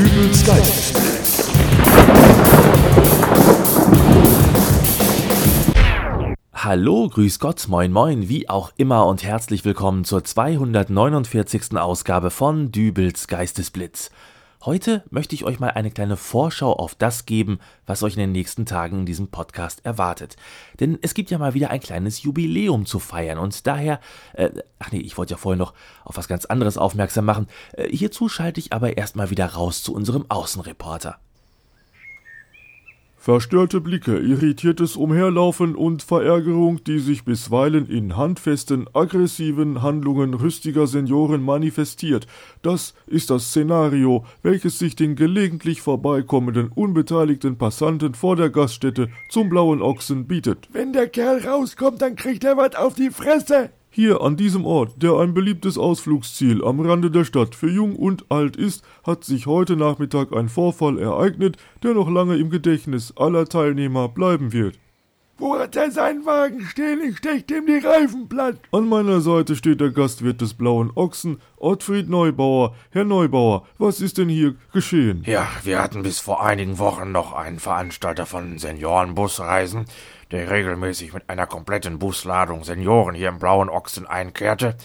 Dübels Geistesblitz. Hallo, grüß Gott, moin moin, wie auch immer und herzlich willkommen zur 249. Ausgabe von Dübels Geistesblitz. Heute möchte ich euch mal eine kleine Vorschau auf das geben, was euch in den nächsten Tagen in diesem Podcast erwartet. Denn es gibt ja mal wieder ein kleines Jubiläum zu feiern und daher, äh, ach nee, ich wollte ja vorher noch auf was ganz anderes aufmerksam machen. Äh, hierzu schalte ich aber erstmal wieder raus zu unserem Außenreporter. Verstörte Blicke, irritiertes Umherlaufen und Verärgerung, die sich bisweilen in handfesten, aggressiven Handlungen rüstiger Senioren manifestiert. Das ist das Szenario, welches sich den gelegentlich vorbeikommenden unbeteiligten Passanten vor der Gaststätte zum Blauen Ochsen bietet. Wenn der Kerl rauskommt, dann kriegt er was auf die Fresse. Hier an diesem Ort, der ein beliebtes Ausflugsziel am Rande der Stadt für Jung und Alt ist, hat sich heute Nachmittag ein Vorfall ereignet, der noch lange im Gedächtnis aller Teilnehmer bleiben wird. Wo hat er seinen Wagen stehen? Ich stech dem die Reifen platt. An meiner Seite steht der Gastwirt des Blauen Ochsen, Ottfried Neubauer. Herr Neubauer, was ist denn hier geschehen? Ja, wir hatten bis vor einigen Wochen noch einen Veranstalter von Seniorenbusreisen, der regelmäßig mit einer kompletten Busladung Senioren hier im Blauen Ochsen einkehrte.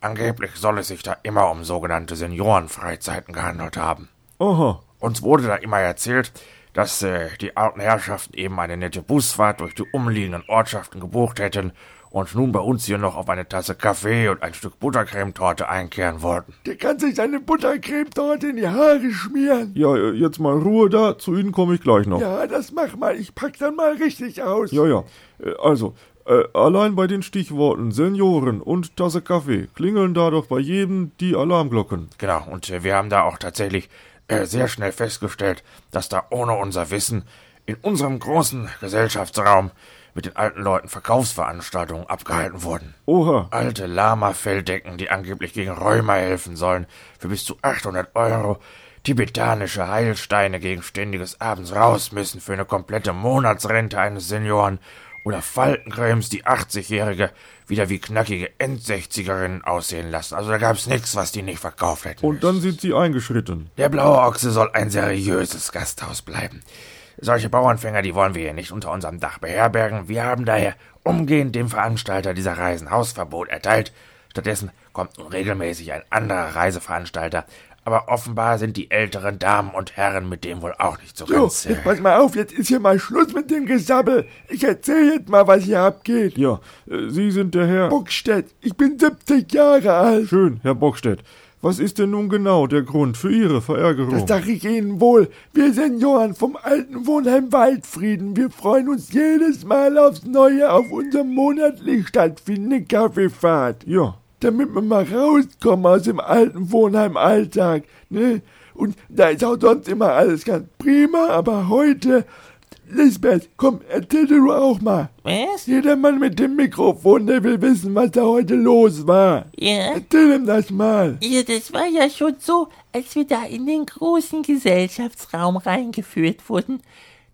Angeblich soll es sich da immer um sogenannte Seniorenfreizeiten gehandelt haben. Aha, Uns wurde da immer erzählt, dass äh, die alten Herrschaften eben eine nette Busfahrt durch die umliegenden Ortschaften gebucht hätten und nun bei uns hier noch auf eine Tasse Kaffee und ein Stück Buttercremetorte einkehren wollten. Der kann sich seine Buttercreme dort in die Haare schmieren. ja, jetzt mal Ruhe da, zu Ihnen komme ich gleich noch. Ja, das mach mal. Ich pack dann mal richtig aus. Ja, ja. Äh, Also, äh, allein bei den Stichworten Senioren und Tasse Kaffee klingeln da doch bei jedem die Alarmglocken. Genau, und äh, wir haben da auch tatsächlich äh, sehr schnell festgestellt, dass da ohne unser Wissen in unserem großen Gesellschaftsraum mit den alten Leuten Verkaufsveranstaltungen abgehalten wurden. Oha, Alte Lama-Felldecken, die angeblich gegen Rheuma helfen sollen, für bis zu 800 Euro. Tibetanische Heilsteine gegen ständiges Abends raus müssen für eine komplette Monatsrente eines Senioren. Oder Faltencremes, die 80-Jährige wieder wie knackige End-60erinnen aussehen lassen. Also da gab's nichts, was die nicht verkauft hätten. und dann sind Sie eingeschritten. Der blaue Ochse soll ein seriöses Gasthaus bleiben. Solche Bauernfänger, die wollen wir hier nicht unter unserem Dach beherbergen. Wir haben daher umgehend dem Veranstalter dieser Reisen Hausverbot erteilt. Stattdessen kommt nun regelmäßig ein anderer Reiseveranstalter. Aber offenbar sind die älteren Damen und Herren mit dem wohl auch nicht so So, ganz. jetzt pass mal auf, jetzt ist hier mal Schluss mit dem Gesabbel. Ich erzähl jetzt mal, was hier abgeht. Ja, äh, Sie sind der Herr. Buckstedt, ich bin 70 Jahre alt. Schön, Herr Bockstedt. Was ist denn nun genau der Grund für Ihre Verärgerung? Das sag ich Ihnen wohl. Wir Senioren vom alten Wohnheim Waldfrieden, wir freuen uns jedes Mal aufs Neue auf unsere monatlich stattfindende Kaffeefahrt. ja, damit wir mal rauskommen aus dem alten Wohnheim-Alltag, ne? Und da ist auch sonst immer alles ganz prima, aber heute, Lisbeth, komm, erzähl du auch mal. Was? Jeder Mann mit dem Mikrofon, der will wissen, was da heute los war. Ja? Erzähl ihm das mal. Ja, das war ja schon so, als wir da in den großen Gesellschaftsraum reingeführt wurden.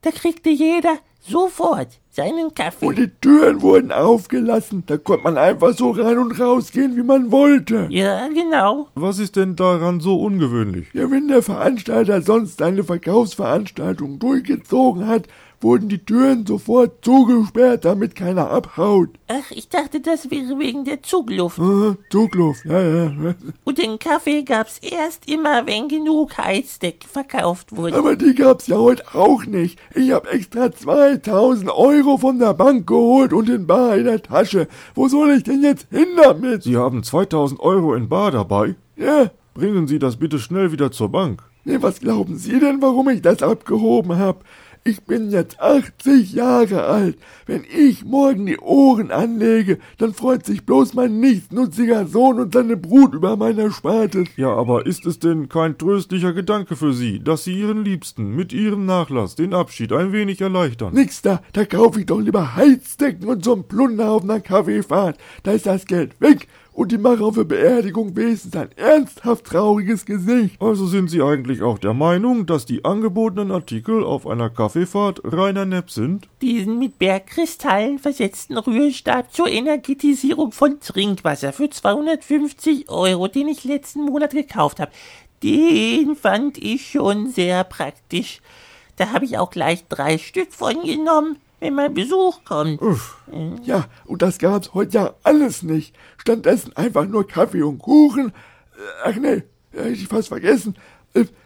Da kriegte jeder sofort seinen Kaffee. Und die Türen wurden aufgelassen, da konnte man einfach so rein und rausgehen, wie man wollte. ja, genau. was ist denn daran so ungewöhnlich? Ja, wenn der Veranstalter sonst eine Verkaufsveranstaltung durchgezogen hat, wurden die Türen sofort zugesperrt, damit keiner abhaut. Ach, ich dachte, das wäre wegen der Zugluft. Äh, Zugluft, ja, ja. Und den Kaffee gab's erst immer, wenn genug Heizdeck verkauft wurde. Aber die gab's ja heute auch nicht. Ich hab extra 2000 Euro von der Bank geholt und in bar in der Tasche. Wo soll ich denn jetzt hin damit? Sie haben 2000 Euro in Bar dabei? Ja, Bringen Sie das bitte schnell wieder zur Bank. nee, was glauben Sie denn, warum ich das abgehoben hab? Ich bin jetzt 80 Jahre alt. Wenn ich morgen die Ohren anlege, dann freut sich bloß mein nichtsnutziger Sohn und seine Brut über mein Erspartes. Ja, aber ist es denn kein tröstlicher Gedanke für Sie, dass Sie Ihren Liebsten mit Ihrem Nachlass den Abschied ein wenig erleichtern? Nix da, da kaufe ich doch lieber Heizdecken und so'n Plunder auf einer Kaffeefahrt. Da ist das Geld weg und die machen auf der Beerdigung wenigstens ein ernsthaft trauriges Gesicht. Also sind Sie eigentlich auch der Meinung, dass die angebotenen Artikel auf einer Kaffeefahrt reiner Nepp sind? Diesen mit Bergkristallen versetzten Rührstab zur Energetisierung von Trinkwasser für 250 Euro, den ich letzten Monat gekauft habe. Den fand ich schon sehr praktisch. Da habe ich auch gleich drei Stück von genommen, wenn mal Besuch kommt. Ja, und das gab's heute ja alles nicht. Stattdessen einfach nur Kaffee und Kuchen. Äh, Ach nee, hätte ich fast vergessen.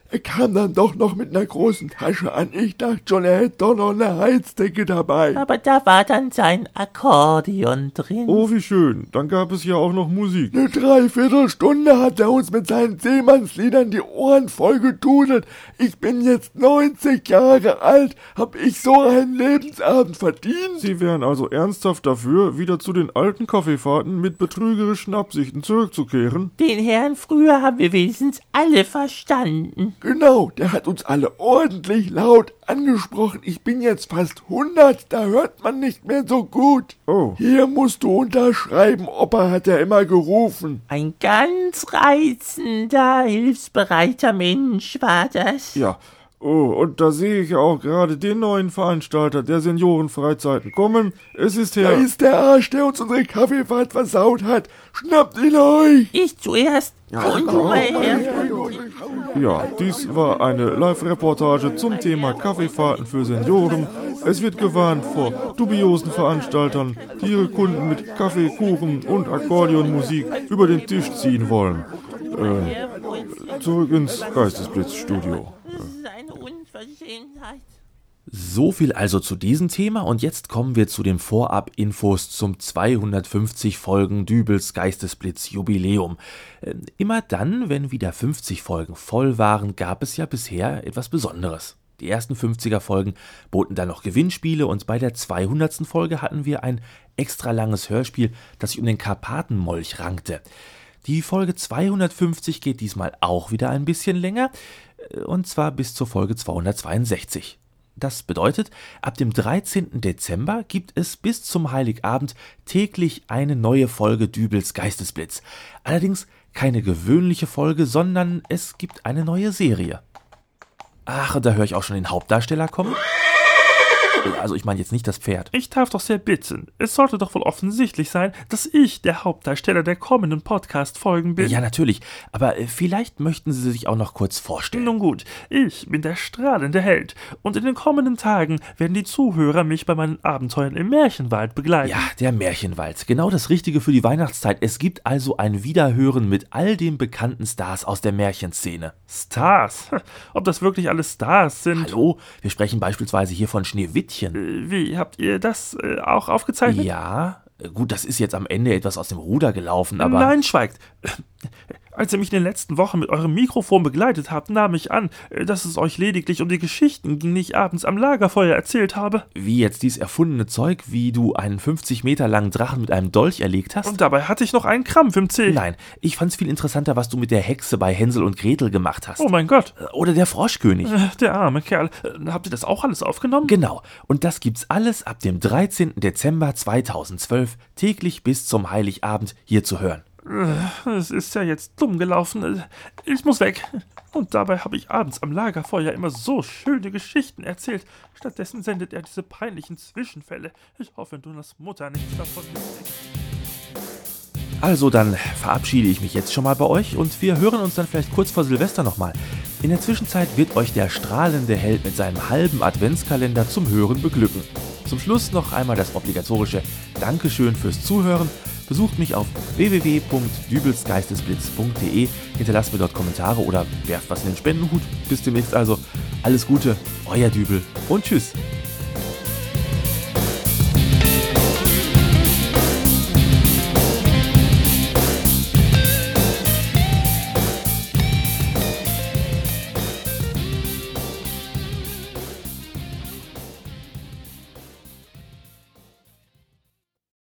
Er kam dann doch noch mit einer großen Tasche an. Ich dachte schon, er hätte doch noch eine Heizdecke dabei. Aber da war dann sein Akkordeon drin. Oh, wie schön. Dann gab es ja auch noch Musik. Eine Dreiviertelstunde hat er uns mit seinen Seemannsliedern die Ohren voll gedudelt. Ich bin jetzt 90 Jahre alt. Hab ich so einen Lebensabend verdient? Sie wären also ernsthaft dafür, wieder zu den alten Kaffeefahrten mit betrügerischen Absichten zurückzukehren? Den Herrn früher haben wir wenigstens alle verstanden. Genau, der hat uns alle ordentlich laut angesprochen. Ich bin jetzt fast 100, da hört man nicht mehr so gut. Oh. Hier musst du unterschreiben, Opa hat er immer gerufen. Ein ganz reizender, hilfsbereiter Mensch war das. Ja. Oh, und da sehe ich auch gerade den neuen Veranstalter der Seniorenfreizeiten kommen. Es ist Da Herr... ist der Arsch, der uns unsere Kaffeefahrt versaut hat. Schnappt ihn euch! Ich zuerst. Und du mal her. Ja, dies war eine Live-Reportage zum Thema Kaffeefahrten für Senioren. Es wird gewarnt vor dubiosen Veranstaltern, die ihre Kunden mit Kaffee, Kuchen und Akkordeonmusik über den Tisch ziehen wollen. Äh, zurück ins Geistesblitzstudio. Unverschämtheit. So viel also zu diesem Thema und jetzt kommen wir zu den Vorab-Infos zum 250 Folgen Dübels Geistesblitz Jubiläum. Ähm, Immer dann, wenn wieder 50 Folgen voll waren, gab es ja bisher etwas Besonderes. Die ersten 50er Folgen boten dann noch Gewinnspiele und bei der 200. Folge hatten wir ein extra langes Hörspiel, das sich um den Karpatenmolch rankte. Die Folge 250 geht diesmal auch wieder ein bisschen länger, und zwar bis zur Folge 262. Das bedeutet, ab dem 13. Dezember gibt es bis zum Heiligabend täglich eine neue Folge Dübels Geistesblitz. Allerdings keine gewöhnliche Folge, sondern es gibt eine neue Serie. Ach, da höre ich auch schon den Hauptdarsteller kommen. Also ich meine jetzt nicht das Pferd. Ich darf doch sehr bitten. Es sollte doch wohl offensichtlich sein, dass ich der Hauptdarsteller der kommenden Podcast-Folgen bin. Ja, natürlich. Aber äh, vielleicht möchten Sie sich auch noch kurz vorstellen. Nun gut, ich bin der strahlende Held und in den kommenden Tagen werden die Zuhörer mich bei meinen Abenteuern im Märchenwald begleiten. Ja, der Märchenwald. Genau das Richtige für die Weihnachtszeit. Es gibt also ein Wiederhören mit all den bekannten Stars aus der Märchenszene. Stars. Ob das wirklich alle Stars sind? Hallo, wir sprechen beispielsweise hier von Schneewittchen. Wie, habt ihr das äh, auch aufgezeichnet? Ja, gut, das ist jetzt am Ende etwas aus dem Ruder gelaufen, aber. Nein, schweigt. Als ihr mich in den letzten Wochen mit eurem Mikrofon begleitet habt, nahm ich an, äh, dass es euch lediglich um die Geschichten ging, die ich abends am Lagerfeuer erzählt habe. Wie jetzt dies erfundene Zeug, wie du einen 50 Meter langen Drachen mit einem Dolch erlegt hast? Und dabei hatte ich noch einen Krampf im Zeh. Nein, ich fand's viel interessanter, was du mit der Hexe bei Hänsel und Gretel gemacht hast. Oh mein Gott. Oder der Froschkönig. Äh, Der arme Kerl. Äh, Habt ihr das auch alles aufgenommen? Genau. Und das gibt's alles ab dem 13. Dezember 2012 täglich bis zum Heiligabend hier zu hören. Es ist ja jetzt dumm gelaufen. Ich muss weg. Und dabei habe ich abends am Lagerfeuer immer so schöne Geschichten erzählt. Stattdessen sendet er diese peinlichen Zwischenfälle. Ich hoffe, Dunas Mutter nichts davon mitkriegt. Also dann verabschiede ich mich jetzt schon mal bei euch und wir hören uns dann vielleicht kurz vor Silvester nochmal. In der Zwischenzeit wird euch der strahlende Held mit seinem halben Adventskalender zum Hören beglücken. Zum Schluss noch einmal das obligatorische Dankeschön fürs Zuhören. Besucht mich auf www.dübelsgeistesblitz.de, hinterlasst mir dort Kommentare oder werft was in den Spendenhut. Bis demnächst also. Alles Gute, euer Dübel und tschüss.